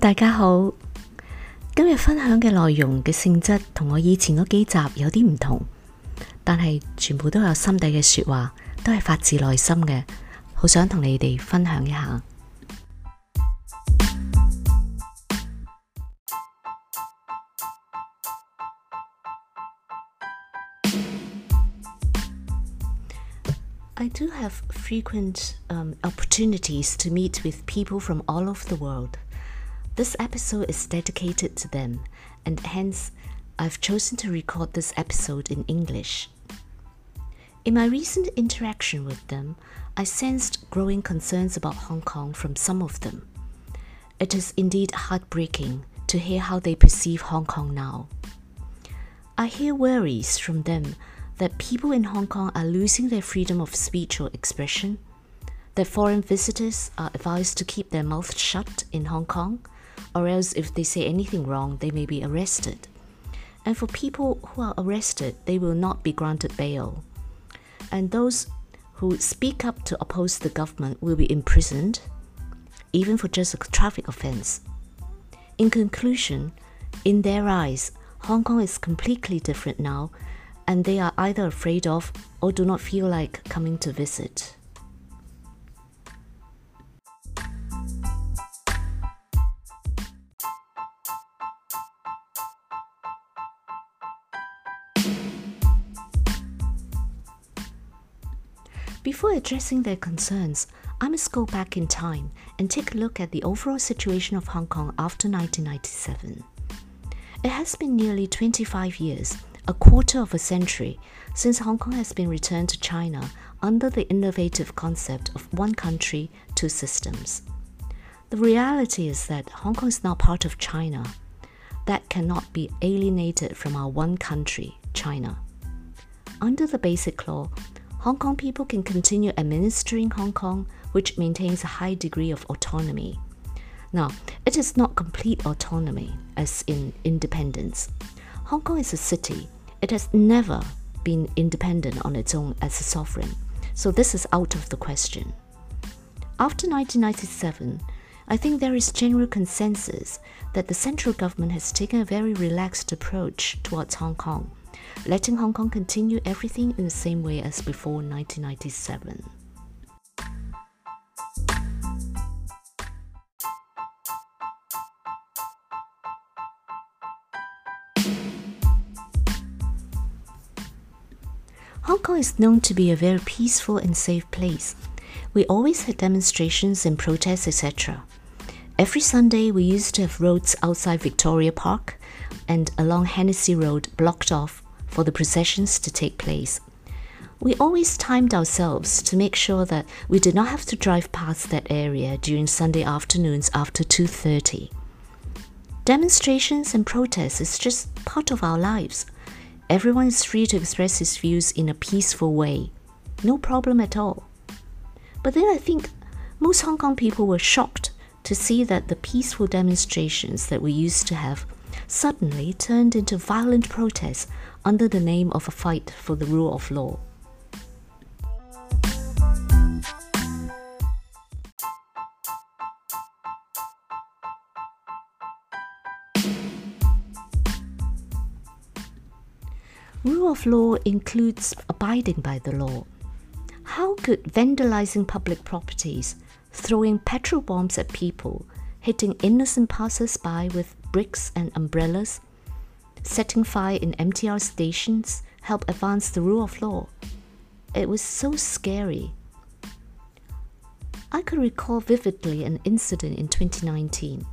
大家好。今日分享嘅内容嘅性质同我以前嗰幾集有啲唔同，但系全部都有心底嘅说话，都系发自内心嘅，好想同你哋分享一下。I do have frequent um, opportunities to meet with people from all over the world. This episode is dedicated to them, and hence, I've chosen to record this episode in English. In my recent interaction with them, I sensed growing concerns about Hong Kong from some of them. It is indeed heartbreaking to hear how they perceive Hong Kong now. I hear worries from them that people in Hong Kong are losing their freedom of speech or expression, that foreign visitors are advised to keep their mouths shut in Hong Kong, or else if they say anything wrong, they may be arrested. And for people who are arrested, they will not be granted bail. And those who speak up to oppose the government will be imprisoned, even for just a traffic offense. In conclusion, in their eyes, Hong Kong is completely different now and they are either afraid of or do not feel like coming to visit. Before addressing their concerns, I must go back in time and take a look at the overall situation of Hong Kong after 1997. It has been nearly 25 years a quarter of a century since Hong Kong has been returned to China under the innovative concept of one country, two systems. The reality is that Hong Kong is now part of China. That cannot be alienated from our one country, China. Under the Basic Law, Hong Kong people can continue administering Hong Kong, which maintains a high degree of autonomy. Now, it is not complete autonomy, as in independence. Hong Kong is a city it has never been independent on its own as a sovereign, so this is out of the question. After 1997, I think there is general consensus that the central government has taken a very relaxed approach towards Hong Kong, letting Hong Kong continue everything in the same way as before 1997. Hong Kong is known to be a very peaceful and safe place. We always had demonstrations and protests, etc. Every Sunday, we used to have roads outside Victoria Park and along Hennessy Road blocked off for the processions to take place. We always timed ourselves to make sure that we did not have to drive past that area during Sunday afternoons after 2:30. Demonstrations and protests is just part of our lives. Everyone is free to express his views in a peaceful way. No problem at all. But then I think most Hong Kong people were shocked to see that the peaceful demonstrations that we used to have suddenly turned into violent protests under the name of a fight for the rule of law. Rule of law includes abiding by the law. How could vandalizing public properties, throwing petrol bombs at people, hitting innocent passers by with bricks and umbrellas, setting fire in MTR stations help advance the rule of law? It was so scary. I could recall vividly an incident in 2019.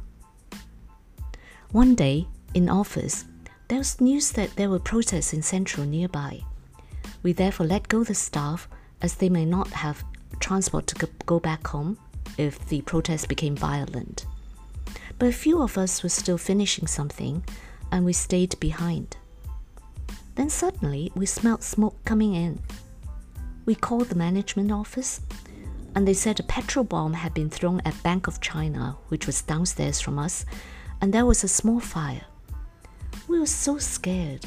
One day, in office, there was news that there were protests in Central nearby. We therefore let go the staff as they may not have transport to go back home if the protests became violent. But a few of us were still finishing something and we stayed behind. Then suddenly we smelt smoke coming in. We called the management office and they said a petrol bomb had been thrown at Bank of China, which was downstairs from us, and there was a small fire. We were so scared.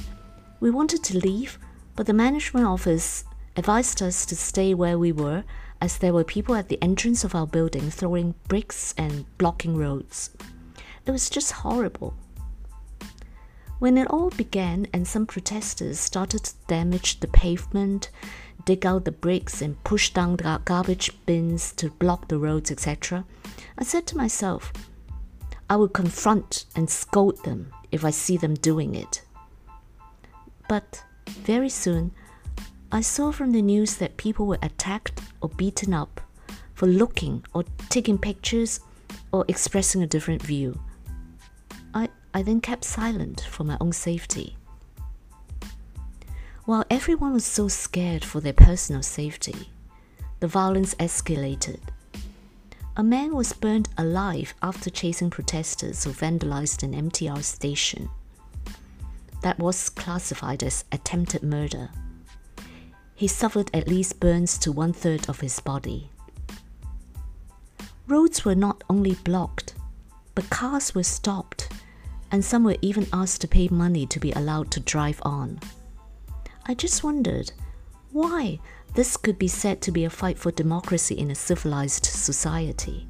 We wanted to leave, but the management office advised us to stay where we were as there were people at the entrance of our building throwing bricks and blocking roads. It was just horrible. When it all began and some protesters started to damage the pavement, dig out the bricks, and push down the garbage bins to block the roads, etc., I said to myself, I will confront and scold them if I see them doing it. But very soon, I saw from the news that people were attacked or beaten up for looking or taking pictures or expressing a different view. I, then kept silent for my own safety. While everyone was so scared for their personal safety, the violence escalated. A man was burned alive after chasing protesters who vandalized an MTR station. That was classified as attempted murder. He suffered at least burns to one third of his body. Roads were not only blocked, but cars were stopped, and some were even asked to pay money to be allowed to drive on. I just wondered why this could be said to be a fight for democracy in a civilized society.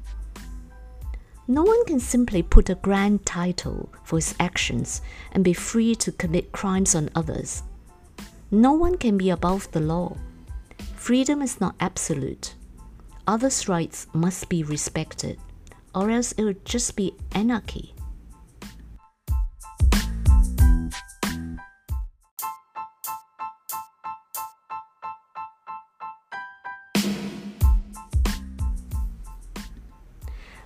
No one can simply put a grand title for his actions and be free to commit crimes on others. No one can be above the law. Freedom is not absolute others' rights must be respected, or else it would just be anarchy.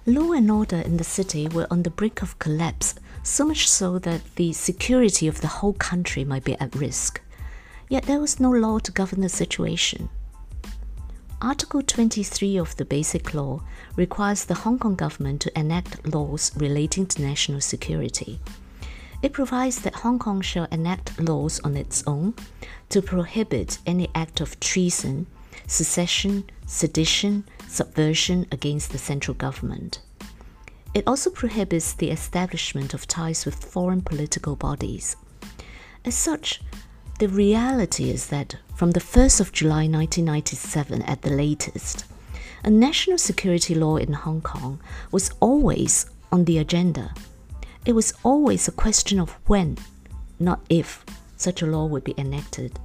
Law and order in the city were on the brink of collapse, so much so that the security of the whole country might be at risk. Yet there was no law to govern the situation. Article 23 of the Basic Law requires the Hong Kong government to enact laws relating to national security. It provides that Hong Kong shall enact laws on its own to prohibit any act of treason, secession, sedition, subversion against the central government. It also prohibits the establishment of ties with foreign political bodies. As such, the reality is that from the 1st of July 1997 at the latest, a national security law in Hong Kong was always on the agenda. It was always a question of when, not if, such a law would be enacted.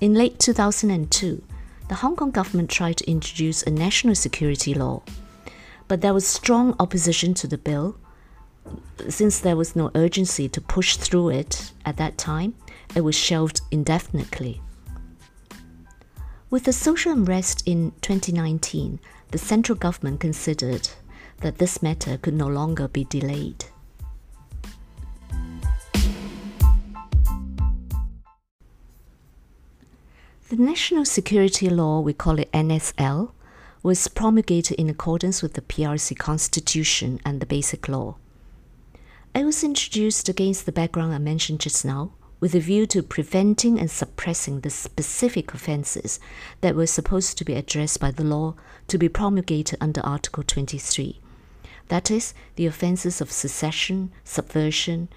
In late 2002, the Hong Kong government tried to introduce a national security law, but there was strong opposition to the bill since there was no urgency to push through it at that time it was shelved indefinitely. With the social unrest in 2019, the central government considered that this matter could no longer be delayed. The National Security Law, we call it NSL, was promulgated in accordance with the PRC Constitution and the Basic Law. It was introduced against the background I mentioned just now with a view to preventing and suppressing the specific offences that were supposed to be addressed by the law to be promulgated under Article 23. That is, the offences of secession, subversion,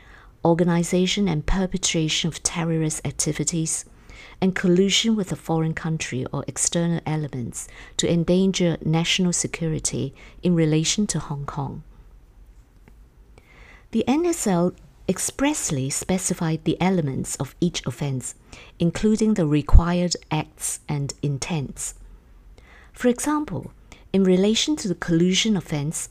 organization and perpetration of terrorist activities, and collusion with a foreign country or external elements to endanger national security in relation to Hong Kong. The NSL expressly specified the elements of each offense, including the required acts and intents. For example, in relation to the collusion offense,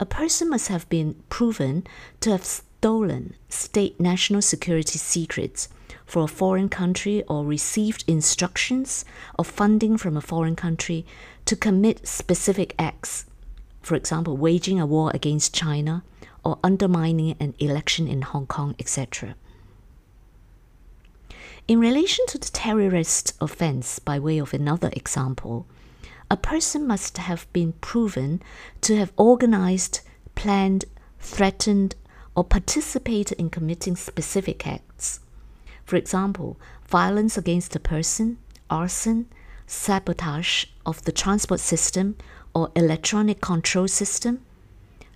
a person must have been proven to have stolen state national security secrets for a foreign country or received instructions or funding from a foreign country to commit specific acts, for example, waging a war against China or undermining an election in Hong Kong, etc. In relation to the terrorist offense, by way of another example, a person must have been proven to have organized, planned, threatened, or participate in committing specific acts. For example, violence against a person, arson, sabotage of the transport system or electronic control system,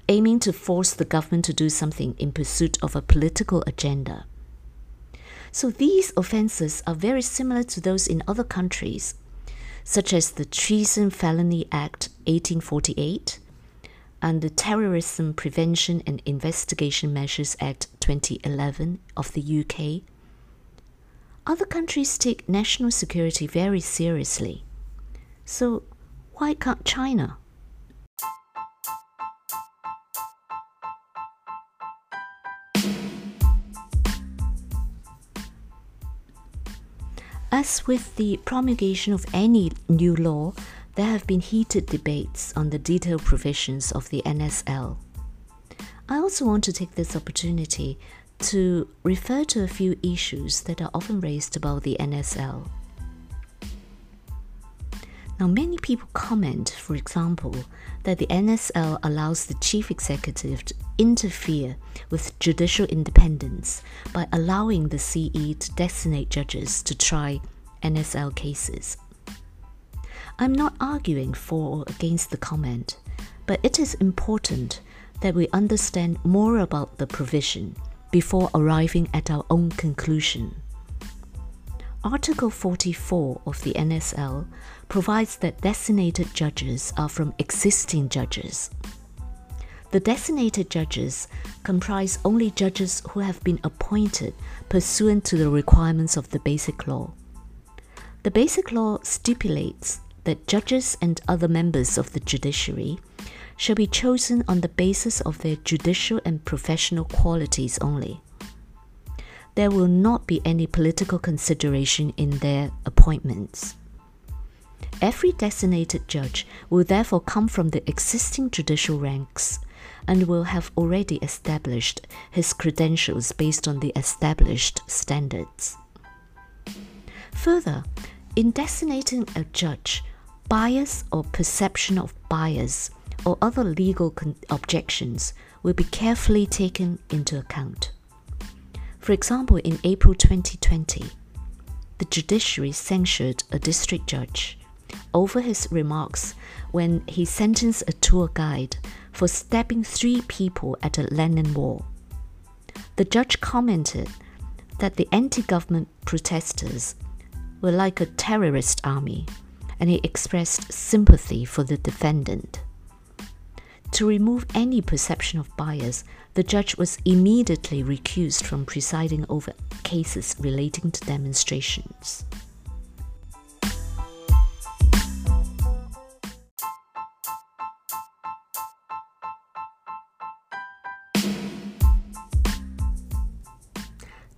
aiming to force the government to do something in pursuit of a political agenda. So these offences are very similar to those in other countries, such as the Treason Felony Act 1848, and the Terrorism Prevention and Investigation Measures Act 2011 of the UK, other countries take national security very seriously. So, why can't China? As with the promulgation of any new law, there have been heated debates on the detailed provisions of the NSL. I also want to take this opportunity to refer to a few issues that are often raised about the NSL. Now, many people comment, for example, that the NSL allows the chief executive to interfere with judicial independence by allowing the CE to designate judges to try NSL cases. I'm not arguing for or against the comment, but it is important that we understand more about the provision before arriving at our own conclusion. Article 44 of the NSL provides that designated judges are from existing judges. The designated judges comprise only judges who have been appointed pursuant to the requirements of the Basic Law. The Basic Law stipulates that judges and other members of the judiciary shall be chosen on the basis of their judicial and professional qualities only there will not be any political consideration in their appointments. Every designated judge will therefore come from the existing judicial ranks and will have already established his credentials based on the established standards. Further, in designating a judge, bias or perception of bias or other legal objections will be carefully taken into account. For example, in April 2020, the judiciary censured a district judge over his remarks when he sentenced a tour guide for stabbing three people at a Lennon Wall. The judge commented that the anti government protesters were like a terrorist army, and he expressed sympathy for the defendant. To remove any perception of bias, the judge was immediately recused from presiding over cases relating to demonstrations.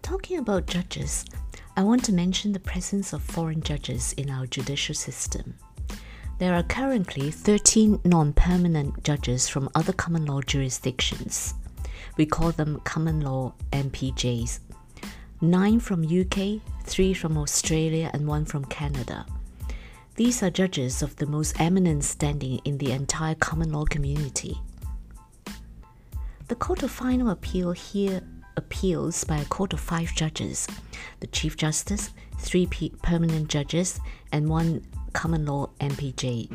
Talking about judges, I want to mention the presence of foreign judges in our judicial system. There are currently 13 non permanent judges from other common law jurisdictions. We call them common law MPJs. Nine from UK, three from Australia, and one from Canada. These are judges of the most eminent standing in the entire common law community. The Court of Final Appeal here appeals by a court of five judges the Chief Justice, three permanent judges, and one common law MPJ.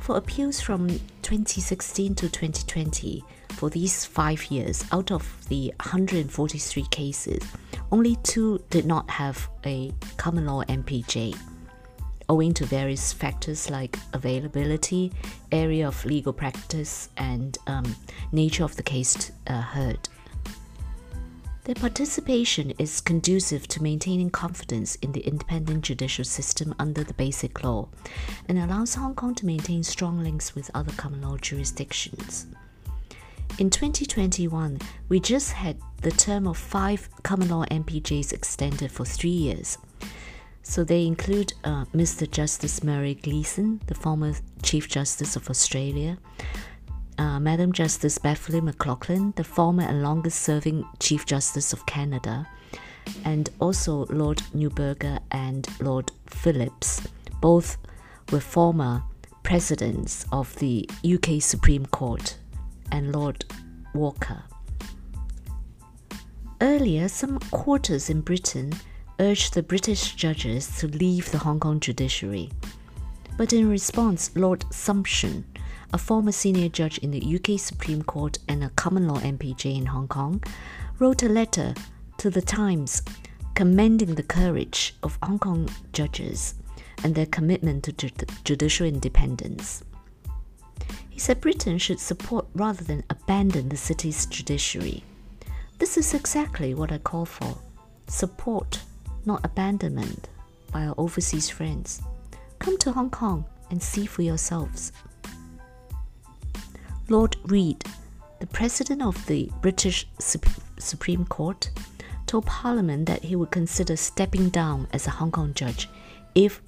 For appeals from 2016 to 2020, for these five years, out of the 143 cases, only two did not have a common law MPJ, owing to various factors like availability, area of legal practice, and um, nature of the case uh, heard. Their participation is conducive to maintaining confidence in the independent judicial system under the Basic Law and allows Hong Kong to maintain strong links with other common law jurisdictions. In 2021, we just had the term of five common law MPJs extended for three years. So they include uh, Mr. Justice Murray Gleeson, the former Chief Justice of Australia, uh, Madam Justice Beverley McLachlin, the former and longest serving Chief Justice of Canada, and also Lord Neuberger and Lord Phillips. Both were former presidents of the UK Supreme Court, and Lord Walker. Earlier, some quarters in Britain urged the British judges to leave the Hong Kong judiciary. But in response, Lord Sumption a former senior judge in the UK Supreme Court and a common law MPJ in Hong Kong, wrote a letter to the Times commending the courage of Hong Kong judges and their commitment to judicial independence. He said Britain should support rather than abandon the city's judiciary. This is exactly what I call for support, not abandonment, by our overseas friends. Come to Hong Kong and see for yourselves. Lord Reed, the President of the British Supreme Court, told Parliament that he would consider stepping down as a Hong Kong judge if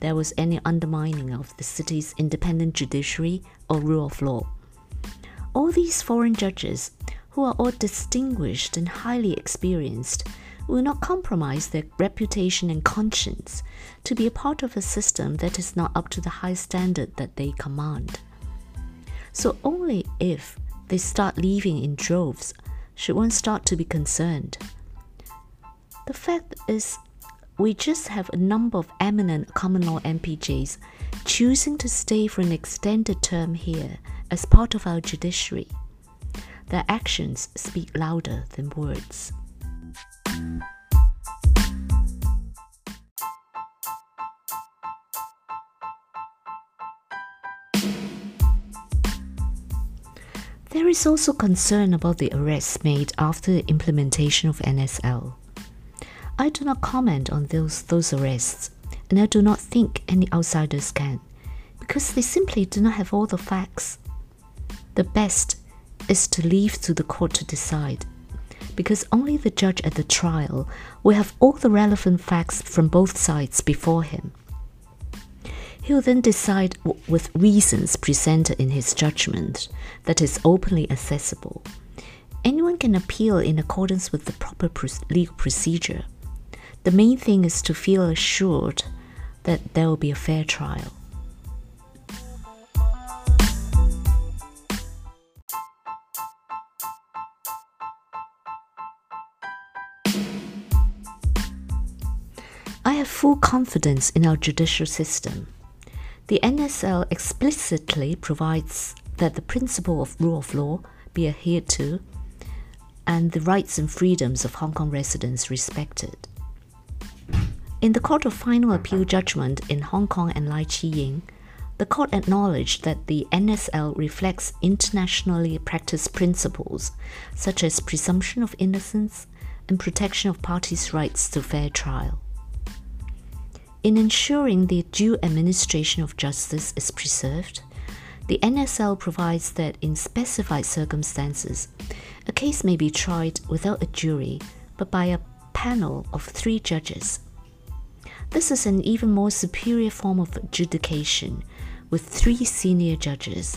there was any undermining of the city's independent judiciary or rule of law. All these foreign judges, who are all distinguished and highly experienced, will not compromise their reputation and conscience to be a part of a system that is not up to the high standard that they command. So, only if they start leaving in droves should one start to be concerned. The fact is, we just have a number of eminent common law MPJs choosing to stay for an extended term here as part of our judiciary. Their actions speak louder than words. There is also concern about the arrests made after the implementation of NSL. I do not comment on those, those arrests, and I do not think any outsiders can, because they simply do not have all the facts. The best is to leave to the court to decide, because only the judge at the trial will have all the relevant facts from both sides before him. He will then decide with reasons presented in his judgment that is openly accessible. Anyone can appeal in accordance with the proper legal procedure. The main thing is to feel assured that there will be a fair trial. I have full confidence in our judicial system. The NSL explicitly provides that the principle of rule of law be adhered to and the rights and freedoms of Hong Kong residents respected. In the Court of Final Appeal judgment in Hong Kong and Lai Chee Ying, the court acknowledged that the NSL reflects internationally practiced principles such as presumption of innocence and protection of parties' rights to fair trial. In ensuring the due administration of justice is preserved, the NSL provides that in specified circumstances, a case may be tried without a jury but by a panel of three judges this is an even more superior form of adjudication, with three senior judges.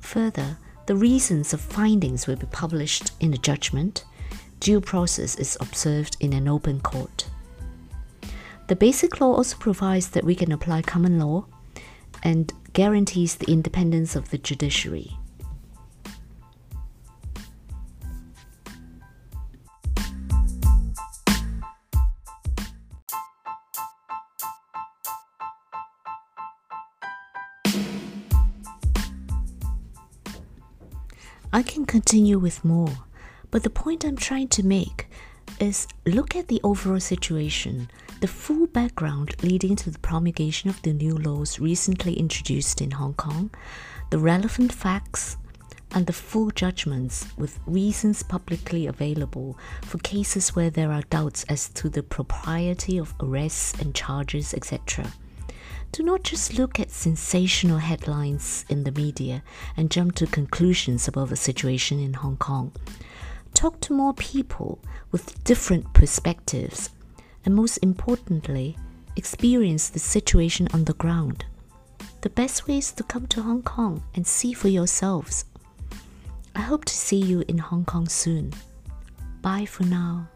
Further, the reasons of findings will be published in the judgment. Due process is observed in an open court. The Basic Law also provides that we can apply common law and guarantees the independence of the judiciary. I can continue with more, but the point I'm trying to make is look at the overall situation, the full background leading to the promulgation of the new laws recently introduced in Hong Kong, the relevant facts, and the full judgments with reasons publicly available for cases where there are doubts as to the propriety of arrests and charges, etc do not just look at sensational headlines in the media and jump to conclusions about the situation in Hong Kong. Talk to more people with different perspectives, and most importantly, experience the situation on the ground. The best way is to come to Hong Kong and see for yourselves. I hope to see you in Hong Kong soon. Bye for now.